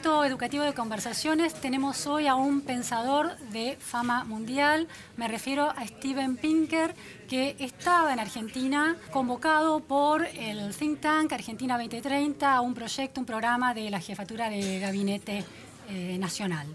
Segmento educativo de conversaciones tenemos hoy a un pensador de fama mundial, me refiero a Steven Pinker, que estaba en Argentina convocado por el think tank Argentina 2030 a un proyecto, un programa de la jefatura de gabinete eh, nacional.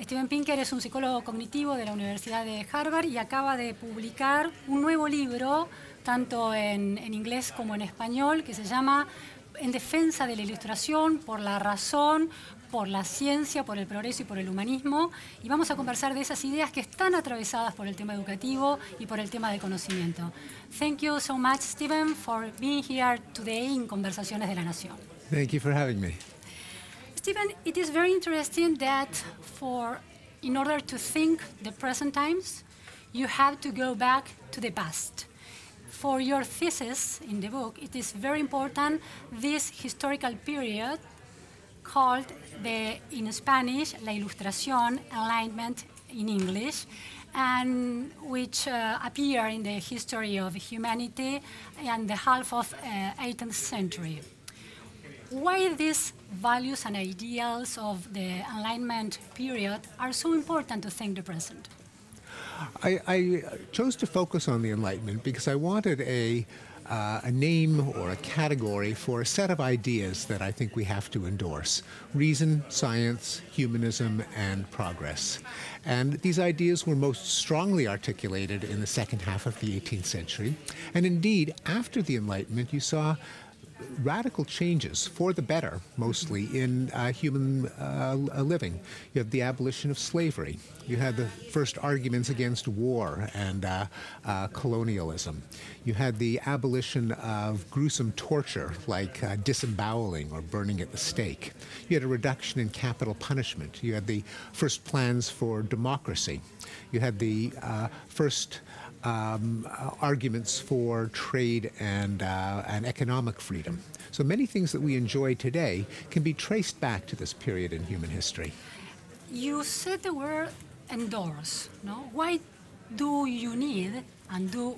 Steven Pinker es un psicólogo cognitivo de la Universidad de Harvard y acaba de publicar un nuevo libro, tanto en, en inglés como en español, que se llama en defensa de la ilustración, por la razón, por la ciencia, por el progreso y por el humanismo. Y vamos a conversar de esas ideas que están atravesadas por el tema educativo y por el tema del conocimiento. Thank you so much, Stephen, for being here today in Conversaciones de la Nación. Thank you for having me. Stephen, it is very interesting that for, in order to think the present times, you have to go back to the past. For your thesis in the book, it is very important this historical period called the, in Spanish, La Ilustración, Enlightenment in English, and which uh, appear in the history of humanity and the half of uh, 18th century. Why these values and ideals of the Enlightenment period are so important to think the present? I, I, chose to focus on the Enlightenment because I wanted a, uh, a name or a category for a set of ideas that I think we have to endorse reason, science, humanism, and progress. And these ideas were most strongly articulated in the second half of the 18th century. And indeed, after the Enlightenment, you saw radical changes for the better, mostly in uh, human uh, living. You have the abolition of slavery. You had the first arguments against war and uh, uh colonialism. You had the abolition of gruesome torture like uh, disemboweling or burning at the stake. You had a reduction in capital punishment. You had the first plans for democracy. You had the uh, first um, uh, arguments for trade and, uh, and economic freedom. So many things that we enjoy today can be traced back to this period in human history. You said the word endorse. No, why do you need and do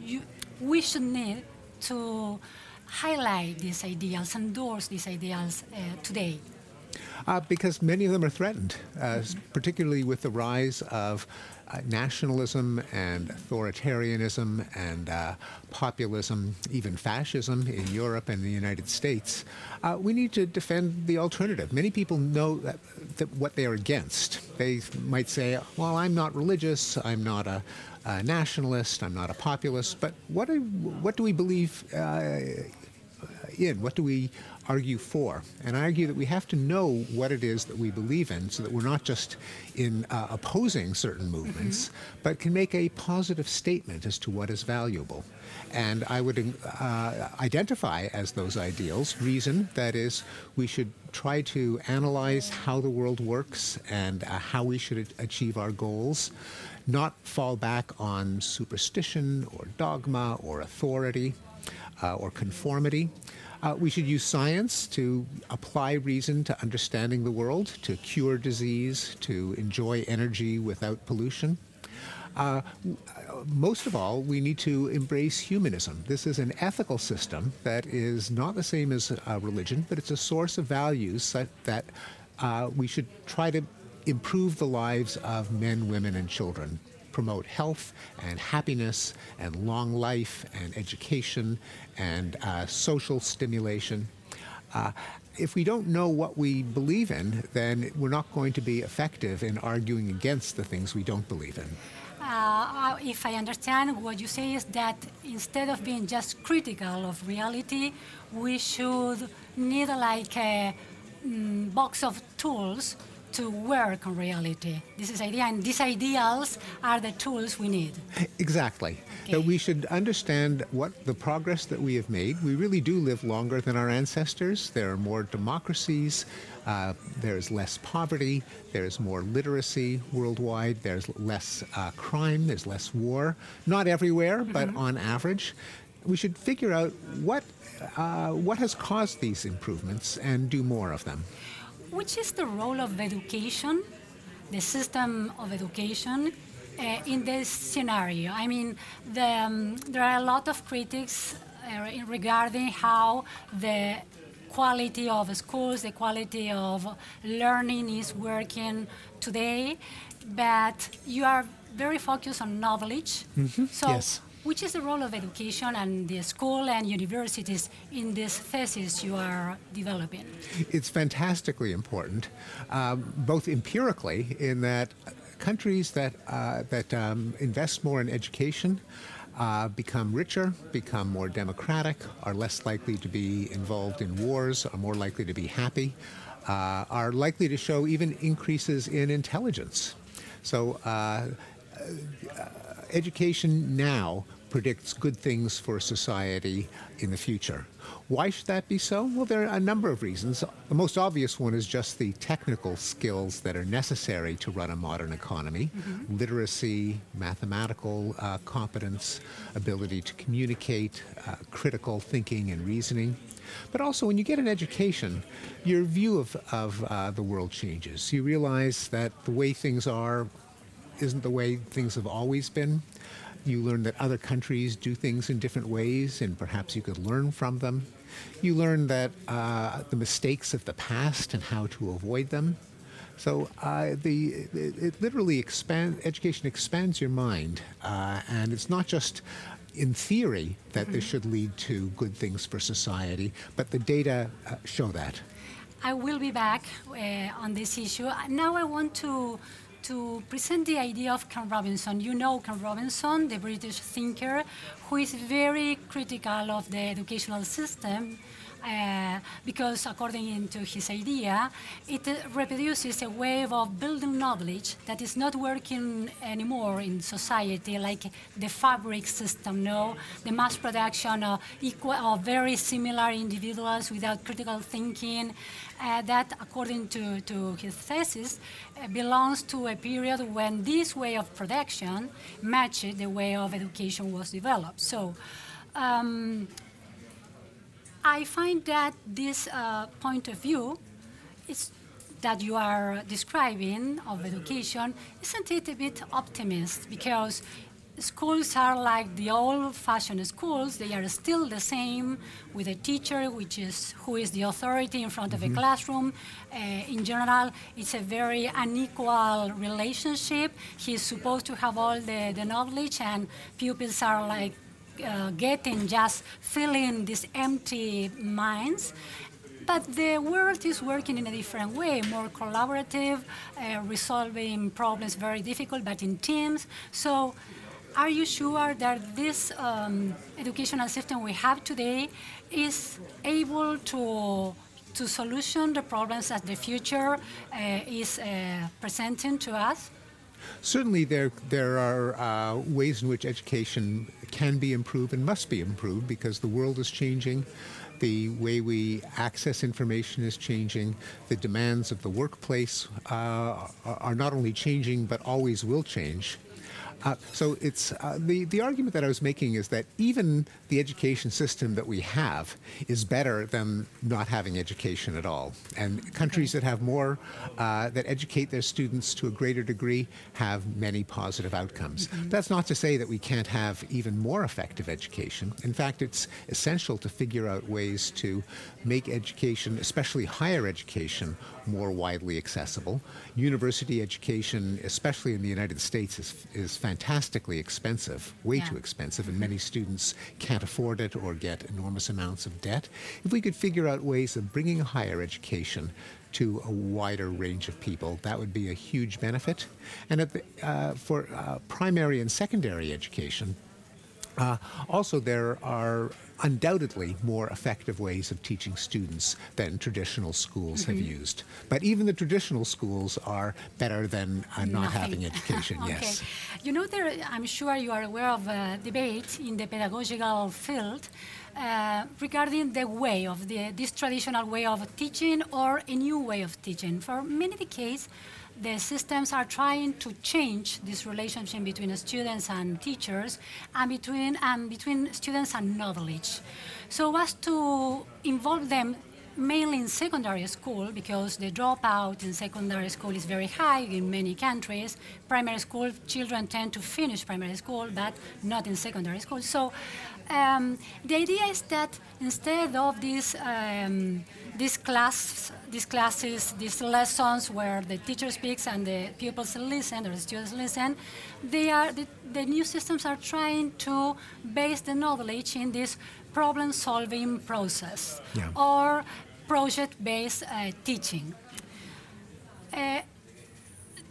you, we should need to highlight these ideals, endorse these ideals uh, today? Uh, because many of them are threatened, uh, particularly with the rise of uh, nationalism and authoritarianism and uh, populism, even fascism in Europe and the United States, uh, we need to defend the alternative. Many people know that, that what they're against. They might say, well, I'm not religious, I'm not a, nationalist, I'm not a populist, but what, are, what do we believe uh, in? What do we argue for. And I argue that we have to know what it is that we believe in so that we're not just in uh, opposing certain movements, mm-hmm. but can make a positive statement as to what is valuable. And I would uh, identify as those ideals reason, that is, we should try to analyze how the world works and uh, how we should achieve our goals, not fall back on superstition or dogma or authority uh, or conformity. Uh, we should use science to apply reason to understanding the world, to cure disease, to enjoy energy without pollution. Uh, most of all, we need to embrace humanism. This is an ethical system that is not the same as uh, religion, but it's a source of values that uh, we should try to improve the lives of men, women, and children promote health and happiness and long life and education and uh, social stimulation. Uh, if we don't know what we believe in, then we're not going to be effective in arguing against the things we don't believe in. Uh, if I understand, what you say is that instead of being just critical of reality, we should need like a mm, box of tools to work on reality. This is idea, and these ideals are the tools we need. Exactly. Okay. That we should understand what the progress that we have made. We really do live longer than our ancestors. There are more democracies. Uh, there's less poverty. There's more literacy worldwide. There's less uh, crime. There's less war. Not everywhere, but on average. We should figure out what uh, what has caused these improvements and do more of them. Which is the role of education, the system of education, uh, in this scenario? I mean, the, um, there are a lot of critics uh, regarding how the quality of schools, the quality of learning is working today, but you are very focused on knowledge. So, Yes. Which is the role of education and the school and universities in this thesis you are developing? It's fantastically important, um, both empirically in that countries that uh, that um, invest more in education uh, become richer, become more democratic, are less likely to be involved in wars, are more likely to be happy, uh, are likely to show even increases in intelligence. So. Education now predicts good things for society in the future. Why should that be so? Well, there are a number of reasons. The most obvious one is just the technical skills that are necessary to run a modern economy literacy, mathematical uh, competence, ability to communicate, uh, critical thinking and reasoning. But also, when you get an education, your view of, of uh, the world changes. You realize that the way things are isn't the way things have always been. You learn that other countries do things in different ways, and perhaps you could learn from them. You learn that uh, the mistakes of the past and how to avoid them. So uh, the it, it literally expand education expands your mind, uh, and it's not just in theory that this should lead to good things for society, but the data uh, show that. I will be back uh, on this issue. Now I want to to present the idea of Ken Robinson. You know Ken Robinson, the British thinker, who is very critical of the educational system. Uh, because according to his idea, it reproduces a way of building knowledge that is not working anymore in society, like the fabric system, no, the mass production of, equal, very similar individuals without critical thinking. Uh, that, according to, to his thesis, uh, belongs to a period when this way of production matched the way of education was developed. So. Um, I find that this uh, point of view is that you are describing of education isn't it a bit optimist? Because schools are like the old-fashioned schools. They are still the same with a teacher which is who is the authority in front of a classroom. Uh, in general it's a very unequal relationship. He's supposed to have all the, the knowledge and pupils are like uh, getting just filling these empty minds. But the world is working in a different way, more collaborative, uh, resolving problems very difficult, but in teams. So, are you sure that this um, educational system we have today is able to to solution the problems that the future uh, is uh, presenting to us? Certainly, there there are uh, ways in which education can be improved and must be improved because the world is changing. The way we access information is changing. The demands of the workplace uh, are- are not only changing but always will change. Uh, so it's uh, the the argument that I was making is that even the education system that we have is better than not having education at all. And countries that have more uh, that educate their students to a greater degree have many positive outcomes. That's not to say that we can't have even more effective education. In fact, it's essential to figure out ways to make education, especially higher education, more widely accessible. University education, especially in the United States, is, is fantastically expensive, way Yeah. too expensive, and many students can't afford it or get enormous amounts of debt. If we could figure out ways of bringing higher education to a wider range of people, that would be a huge benefit. And at the, uh, for uh, primary and secondary education, Uh, also, there are undoubtedly more effective ways of teaching students than traditional schools have Mm-hmm. used. But even the traditional schools are better than uh, not Nothing. having education, okay. yes. You know, there, I'm sure you are aware of a debate in the pedagogical field uh, regarding the way of the, this traditional way of teaching or a new way of teaching. For many decades, the systems are trying to change this relationship between students and teachers and between, and between students and knowledge. So as to involve them mainly in secondary school because the dropout in secondary school is very high in many countries. Primary school children tend to finish primary school, but not in secondary school. So um, the idea is that instead of these um, these class, these classes, these lessons where the teacher speaks and the pupils listen or the students listen, they are the, the new systems are trying to base the knowledge in this problem-solving process Yeah. or project-based uh, teaching. Uh,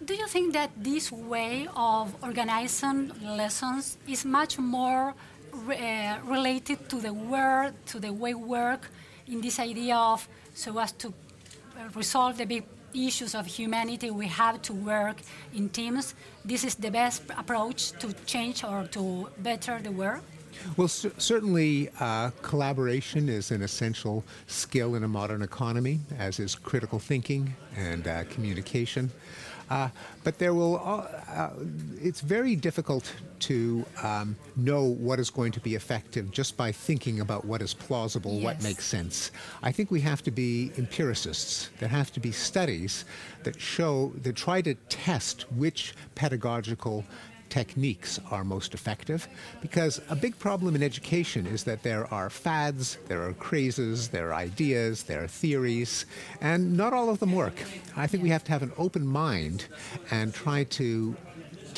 do you think that this way of organizing lessons is much more re- uh, related to the work, to the way work, in this idea of so as to uh, resolve the big issues of humanity, we have to work in teams. This is the best approach to change or to better the world. Well, cer- certainly, uh, collaboration is an essential skill in a modern economy, as is critical thinking and uh, communication. Uh, but there will, uh, it's very difficult to um, know what is going to be effective just by thinking about what is plausible, what makes sense. I think we have to be empiricists. There have to be studies that show, that try to test which pedagogical techniques are most effective because a big problem in education is that there are fads, there are crazes, there are ideas, there are theories, and not all of them work. I think we have to have an open mind and try to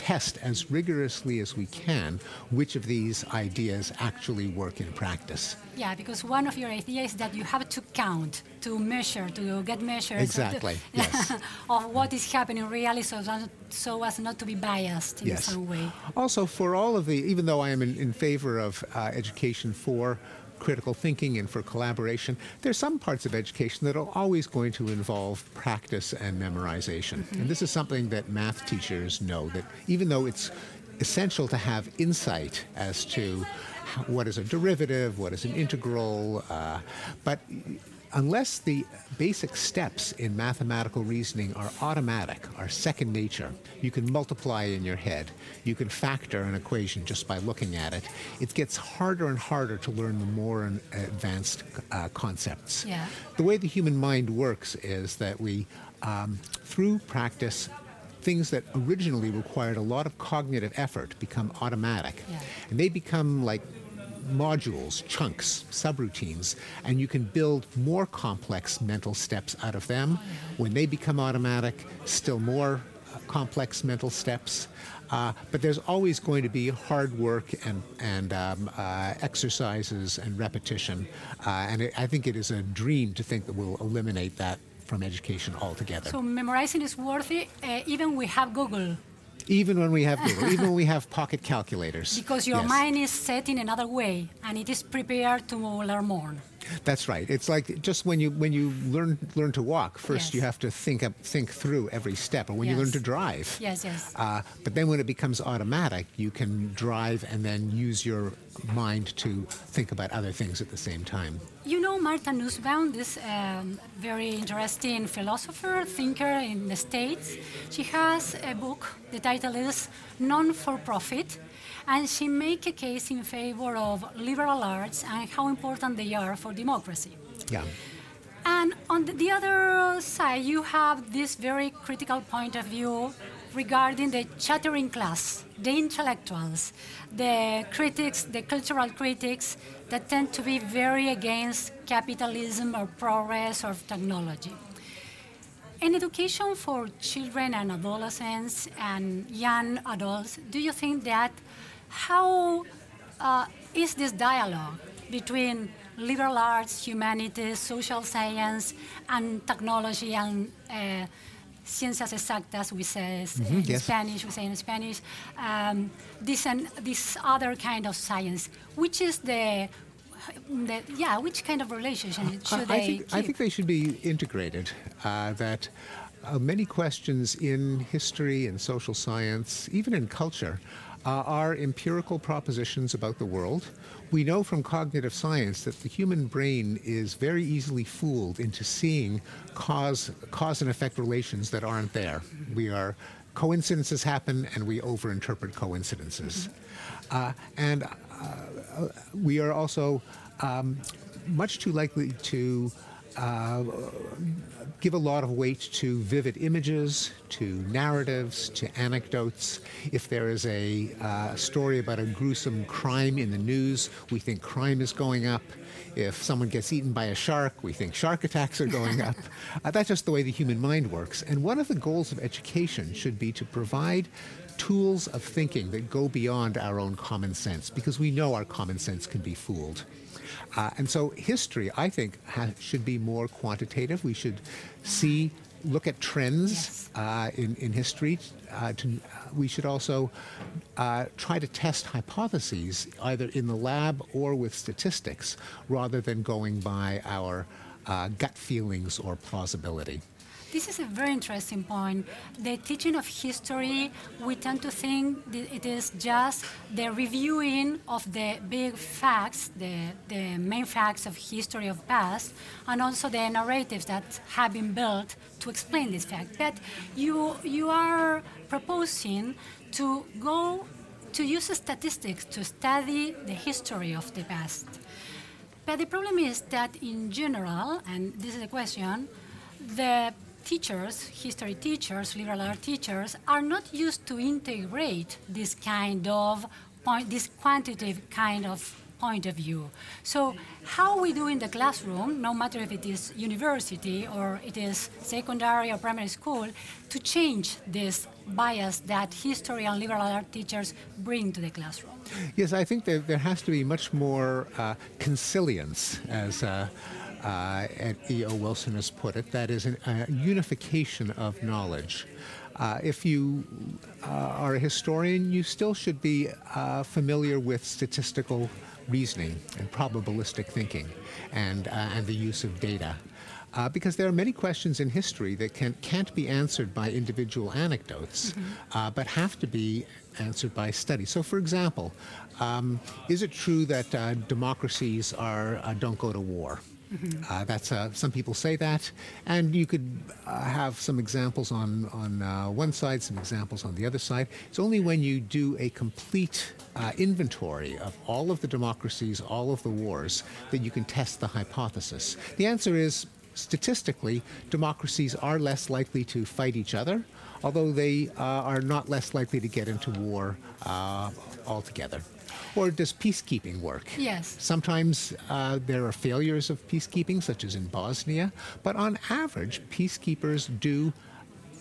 test as rigorously as we can which of these ideas actually work in practice. Yeah, because one of your ideas is that you have to count, to measure, to get measures of Exactly, yes. of what is happening really, so, as- so as not to be biased in Yes. some way. Also, for all of the, even though I am in, in favor of uh, education for critical thinking and for collaboration, there's some parts of education that are always going to involve practice and memorization. And this is something that math teachers know that even though it's essential to have insight as to what is a derivative, what is an integral, uh, but unless the basic steps in mathematical reasoning are automatic, are second nature, you can multiply in your head, you can factor an equation just by looking at it, it gets harder and harder to learn the more advanced uh, concepts. Yeah. The way the human mind works is that we, um, through practice, things that originally required a lot of cognitive effort become automatic. Yeah. And they become like modules, chunks, subroutines, and you can build more complex mental steps out of them. When they become automatic, still more uh, complex mental steps. Uh, but there's always going to be hard work and, and um, uh, exercises and repetition. Uh, and it, I think it is a dream to think that we'll eliminate that from education altogether. So memorizing is worthy, uh, even we have Google, even when we have Google, even when we have pocket calculators. because your Yes. mind is set in another way, and it is prepared to learn more. That's right. It's like just when you when you learn learn to walk, first Yes. you have to think up, think through every step, or when you learn to drive. Yes, yes. Uh, but then when it becomes automatic, you can drive and then use your mind to think about other things at the same time. You know Martha Nussbaum, this um, very interesting philosopher, thinker in the States. She has a book. The title is Non-for-Profit, and she make a case in favor of liberal arts and how important they are for democracy. Yeah. And on the, the other side, you have this very critical point of view regarding the chattering class, the intellectuals, the critics, the cultural critics that tend to be very against capitalism or progress or technology. In education for children and adolescents and young adults, do you think that how uh, is this dialogue between liberal arts, humanities, social science, and technology and uh, ciencias exactas, we say Mhm, in yes. Spanish, we say in Spanish, um, this and this other kind of science. Which is the, the yeah, which kind of relationship should I, they I think, I think they should be integrated. Uh, that uh, many questions in history and social science, even in culture, are empirical propositions about the world. We know from cognitive science that the human brain is very easily fooled into seeing cause, cause and effect relations that aren't there. We are coincidences happen and we overinterpret coincidences. Uh, and uh, we are also um, much too likely to uh, give a lot of weight to vivid images, to narratives, to anecdotes. If there is a uh, story about a gruesome crime in the news, we think crime is going up. If someone gets eaten by a shark, we think shark attacks are going up. Uh, that's just the way the human mind works. And one of the goals of education should be to provide tools of thinking that go beyond our own common sense, because we know our common sense can be fooled. Uh, and so history, I think, ha- should be more quantitative. We should see, look at trends Yes. uh, in, in history. Uh, to, we should also uh, try to test hypotheses either in the lab or with statistics rather than going by our uh, gut feelings or plausibility. This is a very interesting point. The teaching of history, we tend to think it is just the reviewing of the big facts, the, the main facts of history of past, and also the narratives that have been built to explain this fact. But you, you are proposing to go to use statistics to study the history of the past. But the problem is that in general, and this is a question, the teachers, history teachers, liberal art teachers, are not used to integrate this kind of point, this quantitative kind of point of view. So how we do in the classroom, no matter if it is university or it is secondary or primary school, to change this bias that history and liberal art teachers bring to the classroom. Yes, I think that there has to be much more uh, consilience, as uh, uh, E.O. Wilson has put it. That is, an, a unification of knowledge. Uh, if you uh, are a historian, you still should be uh, familiar with statistical reasoning and probabilistic thinking and, uh, and the use of data. Uh, because there are many questions in history that can, can't be answered by individual anecdotes, uh, but have to be answered by study. So, for example, um, is it true that uh, democracies are uh, don't go to war? Uh, that's uh, some people say that, and you could uh, have some examples on on uh, one side, some examples on the other side. It's only when you do a complete uh, inventory of all of the democracies, all of the wars, that you can test the hypothesis. The answer is statistically, democracies are less likely to fight each other, although they uh, are not less likely to get into war altogether. Or does peacekeeping work? Yes. Sometimes uh, there are failures of peacekeeping, such as in Bosnia, but on average, peacekeepers do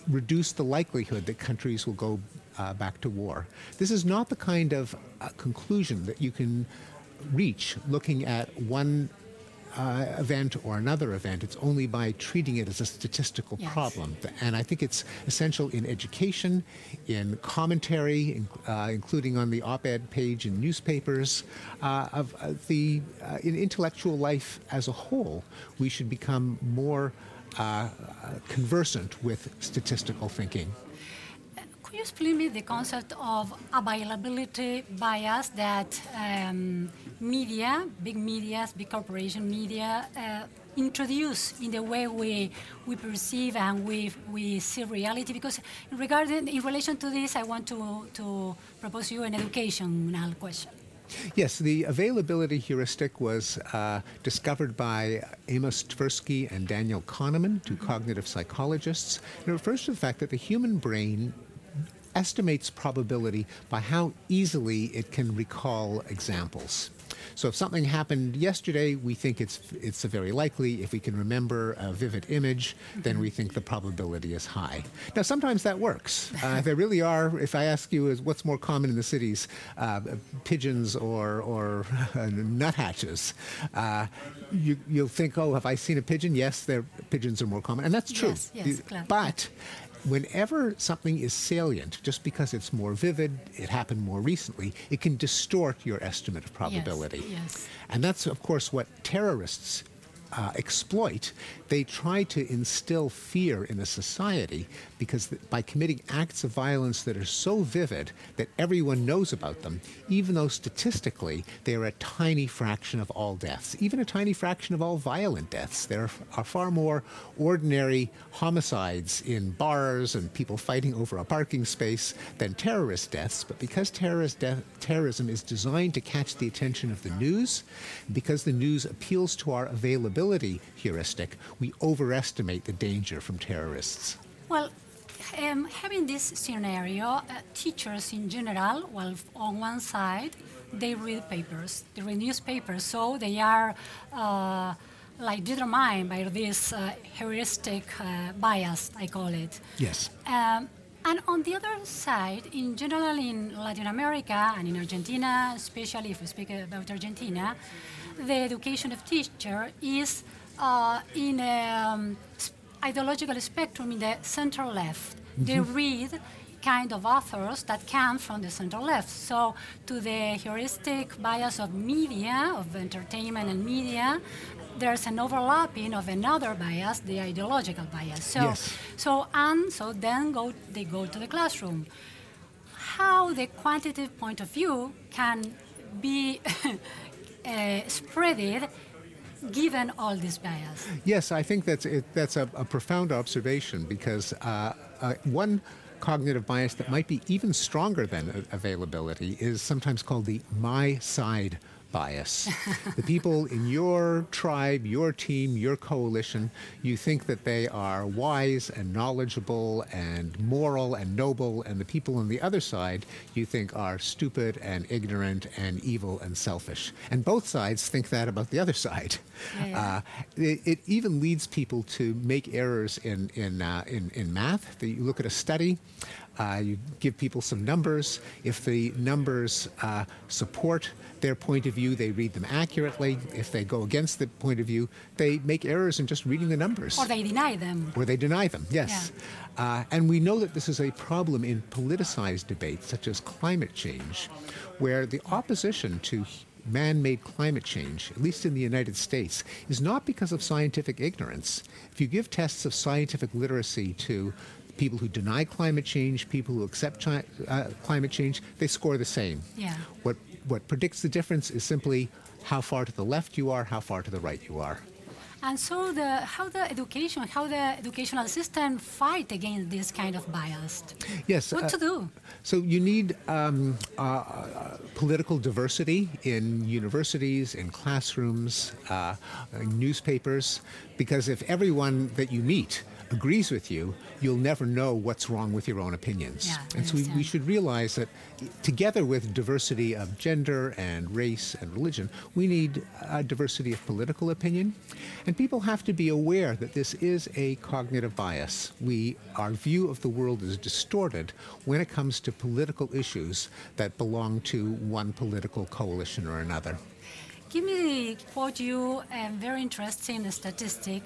reduce the likelihood that countries will go uh, back to war. This is not the kind of uh, conclusion that you can reach looking at one uh, event or another event. It's only by treating it as a statistical Yes. problem. And I think it's essential in education, in commentary, in, uh, including on the op-ed page in newspapers, uh, of uh, the uh, in intellectual life as a whole. We should become more uh, uh, conversant with statistical thinking. Could you explain me the concept of availability bias that um, media, big media, big corporation media, uh, introduce in the way we, we perceive and we, we see reality? Because regarding, in relation to this, I want to, to propose you an educational question. Yes, the availability heuristic was uh, discovered by Amos Tversky and Daniel Kahneman, 2 cognitive psychologists. And it refers to the fact that the human brain estimates probability by how easily it can recall examples. So if something happened yesterday, we think it's it's very likely. If we can remember a vivid image, then we think the probability is high. Now sometimes that works. Uh, there really are. If I ask you, is what's more common in the cities, uh, pigeons or or nuthatches? Uh, you, you'll think, oh, have I seen a pigeon? Yes, pigeons are more common, and that's true. Yes, yes. But whenever something is salient, just because it's more vivid, it happened more recently, it can distort your estimate of probability. yes. And that's, of course, what terrorists uh, exploit, they try to instill fear in a society because by committing acts of violence that are so vivid that everyone knows about them, even though statistically they are a tiny fraction of all deaths, even a tiny fraction of all violent deaths. There are far more ordinary homicides in bars and people fighting over a parking space than terrorist deaths. But because terrorist death, terrorism is designed to catch the attention of the news, because the news appeals to our availability heuristic, we overestimate the danger from terrorists. Well, um, having this scenario, uh, teachers in general, well, on one side, they read papers, they read newspapers, so they are uh, like determined by this uh, heuristic uh, bias, I call it. Yes. Um, and on the other side, in general in Latin America and in Argentina, especially if we speak about Argentina, the education of teacher is uh, in a um, ideological spectrum in the center left. They read kind of authors that come from the center left. So, to the heuristic bias of media, of entertainment and media, there's an overlapping of another bias, the ideological bias. So, Yes. so and so then go they go to the classroom. How the quantitative point of view can be uh, spreaded given all this bias. Yes, I think that's it, that's a, a profound observation because uh, uh, one cognitive bias that might be even stronger than availability is sometimes called the my side bias. the people in your tribe, your team, your coalition, you think that they are wise and knowledgeable and moral and noble, and the people on the other side you think are stupid and ignorant and evil and selfish. And both sides think that about the other side. Yeah, yeah. Uh, it, it even leads people to make errors in in uh, in, in math. That you look at a study, uh, you give people some numbers. If the numbers uh, support their point of view, they read them accurately. If they go against the point of view, they make errors in just reading the numbers. Or they deny them. Or they deny them, yes. Uh, and we know that this is a problem in politicized debates, such as climate change, where the opposition to man made climate change, at least in the United States, is not because of scientific ignorance. If you give tests of scientific literacy to people who deny climate change, people who accept chi- uh, climate change, they score the same. Yeah. What, what predicts the difference is simply how far to the left you are, how far to the right you are. And so the how the education, how the educational system fight against this kind of bias. Yes. What uh, to do? So you need um, uh, uh, political diversity in universities, in classrooms, uh, in newspapers, because if everyone that you meet agrees with you, you'll never know what's wrong with your own opinions. Yeah, and so we, we should realize that together with diversity of gender and race and religion, we need a diversity of political opinion. And people have to be aware that this is a cognitive bias. We, our view of the world is distorted when it comes to political issues that belong to one political coalition or another. Give me quote you a very interesting statistic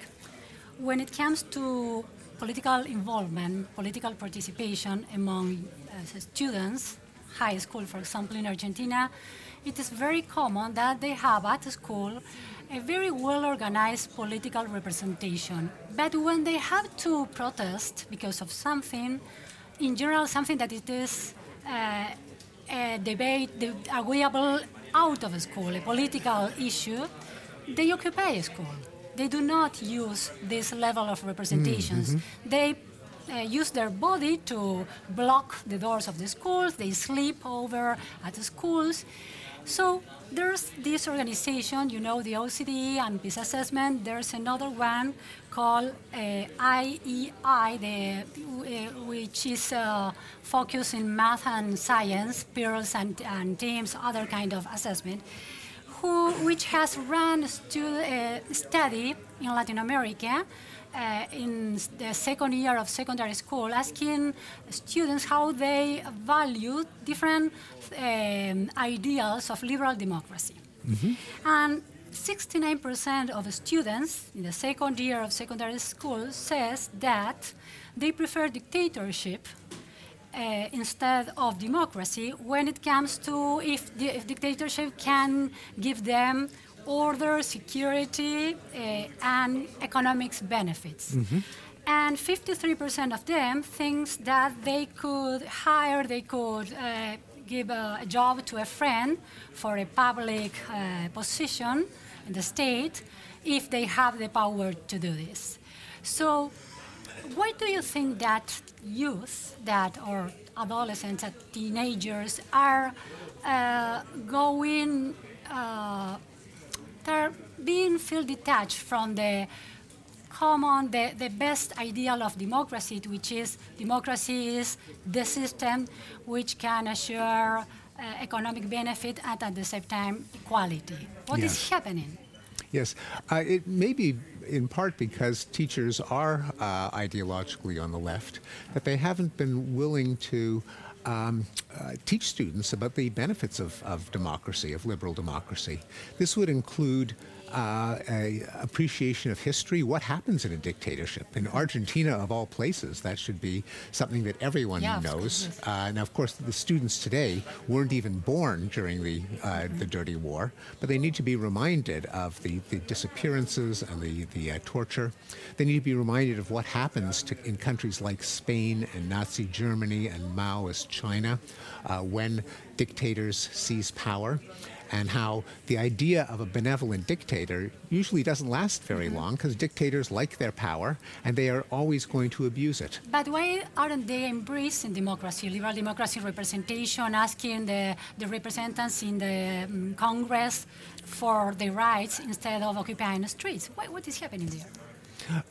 when it comes to political involvement, political participation among uh, students, high school, for example, in Argentina. It is very common that they have at school a very well organized political representation. But when they have to protest because of something, in general, something that it is uh, a debate, the agreeable out of school, a political issue, they occupy a school. They do not use this level of representations. They uh, use their body to block the doors of the schools. They sleep over at the schools. So there's this organization, you know, the OCDE and PISA assessment. There's another one called uh, IEI, the, uh, which is uh, focused in math and science, peers and, and TIMSS, other kind of assessment, who, which has run a uh, study in Latin America uh, in the second year of secondary school, asking students how they value different um, ideals of liberal democracy. And 69% of students in the second year of secondary school says that they prefer dictatorship uh, instead of democracy when it comes to if, the, if dictatorship can give them order, security, uh, and economics benefits. Mm-hmm. And 53% of them thinks that they could hire, they could uh, give a, a, job to a friend for a public uh, position in the state if they have the power to do this. So why do you think that youth, that or adolescents, and teenagers are uh, going, uh, they're being feel detached from the common, the, the best ideal of democracy, which is democracy is the system which can assure uh, economic benefit and at the same time equality. What yes. is happening? Yes, uh, it may be in part because teachers are uh, ideologically on the left, that they haven't been willing to um, uh, teach students about the benefits of, of democracy, of liberal democracy. This would include uh, a appreciation of history. What happens in a dictatorship? In Argentina, of all places, that should be something that everyone yeah, knows. Uh, now, of course, the students today weren't even born during the uh, the Dirty War, but they need to be reminded of the, the disappearances and the the uh, torture. They need to be reminded of what happens to, in countries like Spain and Nazi Germany and Maoist China uh, when dictators seize power and how the idea of a benevolent dictator usually doesn't last very mm-hmm. long because dictators like their power and they are always going to abuse it. But why aren't they embracing democracy, liberal democracy representation, asking the, the representatives in the um, Congress for their rights instead of occupying the streets? What, what is happening there?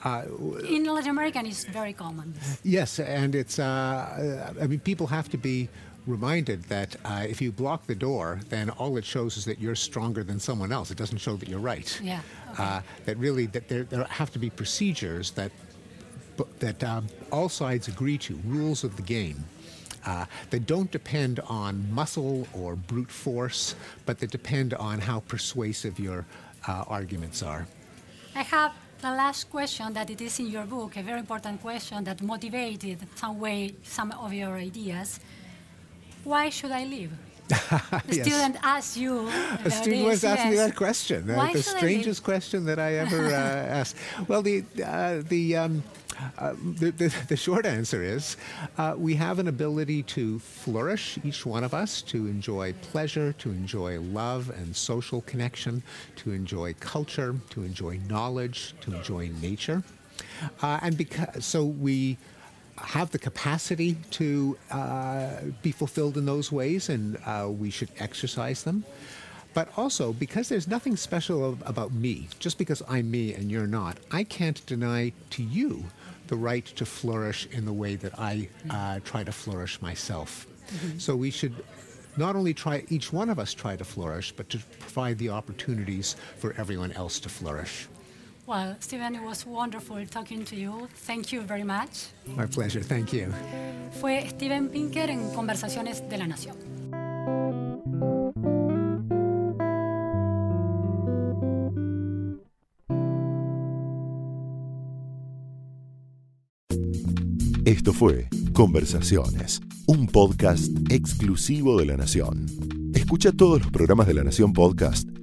Uh, in Latin America, it's very common. Yes, and it's. Uh, I mean, people have to be reminded that uh, if you block the door, then all it shows is that you're stronger than someone else. It doesn't show that you're right. Yeah. Okay. Uh, that really that there, there have to be procedures that that um, all sides agree to, rules of the game. Uh, that don't depend on muscle or brute force, but that depend on how persuasive your uh, arguments are. I have the last question that it is in your book, a very important question that motivated some way some of your ideas why should I leave? The yes. student asks you. A student was asking yes. me that question. Uh, the strangest question that I ever uh, asked. Well, the uh, the, um, uh, the, the, the short answer is uh, we have an ability to flourish, each one of us, to enjoy pleasure, to enjoy love and social connection, to enjoy culture, to enjoy knowledge, to enjoy nature, uh, and because so we have the capacity to uh, be fulfilled in those ways, and uh, we should exercise them. But also, because there's nothing special about me, just because I'm me and you're not, I can't deny to you the right to flourish in the way that I uh, try to flourish myself. Mm-hmm. So we should not only try, each one of us try to flourish, but to provide the opportunities for everyone else to flourish. Well, Stephen, it was wonderful talking to you. Thank you very much. My pleasure. Thank you. Fue Steven Pinker en Conversaciones de la Nación. Esto fue Conversaciones, un podcast exclusivo de la Nación. Escucha todos los programas de La Nación Podcast